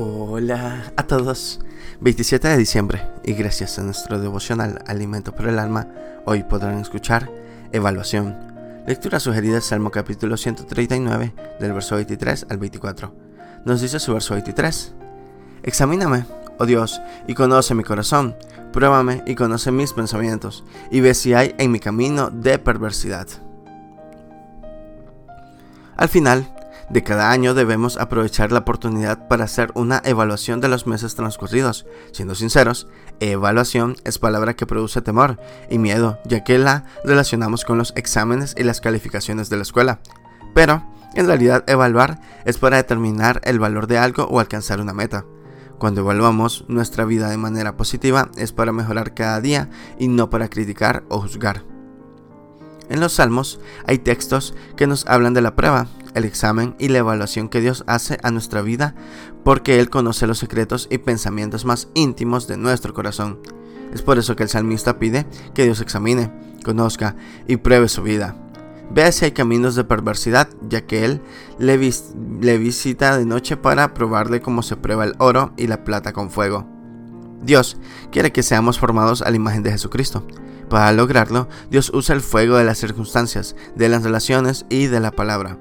Hola a todos. 27 de diciembre y gracias a nuestro devocional Alimento para el Alma, hoy podrán escuchar Evaluación. Lectura sugerida Salmo capítulo 139 del verso 23 al 24. Nos dice su verso 23. Examíname, oh Dios, y conoce mi corazón. Pruébame y conoce mis pensamientos, y ve si hay en mi camino de perversidad. Al final, de cada año debemos aprovechar la oportunidad para hacer una evaluación de los meses transcurridos. Siendo sinceros, evaluación es palabra que produce temor y miedo, ya que la relacionamos con los exámenes y las calificaciones de la escuela. Pero, en realidad, evaluar es para determinar el valor de algo o alcanzar una meta. Cuando evaluamos nuestra vida de manera positiva es para mejorar cada día y no para criticar o juzgar. En los salmos hay textos que nos hablan de la prueba, el examen y la evaluación que Dios hace a nuestra vida porque Él conoce los secretos y pensamientos más íntimos de nuestro corazón. Es por eso que el salmista pide que Dios examine, conozca y pruebe su vida. Vea si hay caminos de perversidad, ya que Él le, visita de noche para probarle cómo se prueba el oro y la plata con fuego. Dios quiere que seamos formados a la imagen de Jesucristo. Para lograrlo, Dios usa el fuego de las circunstancias, de las relaciones y de la palabra.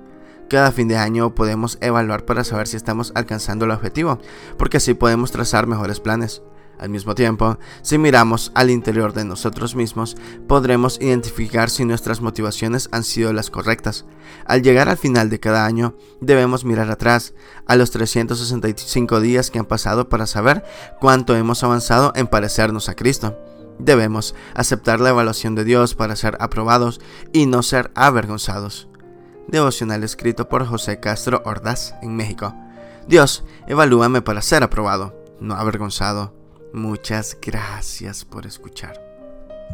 Cada fin de año podemos evaluar para saber si estamos alcanzando el objetivo, porque así podemos trazar mejores planes. Al mismo tiempo, si miramos al interior de nosotros mismos, podremos identificar si nuestras motivaciones han sido las correctas. Al llegar al final de cada año, debemos mirar atrás, a los 365 días que han pasado para saber cuánto hemos avanzado en parecernos a Cristo. Debemos aceptar la evaluación de Dios para ser aprobados y no ser avergonzados devocional escrito por José Castro Ordaz en México. Dios, evalúame para ser aprobado, no avergonzado. Muchas gracias por escuchar.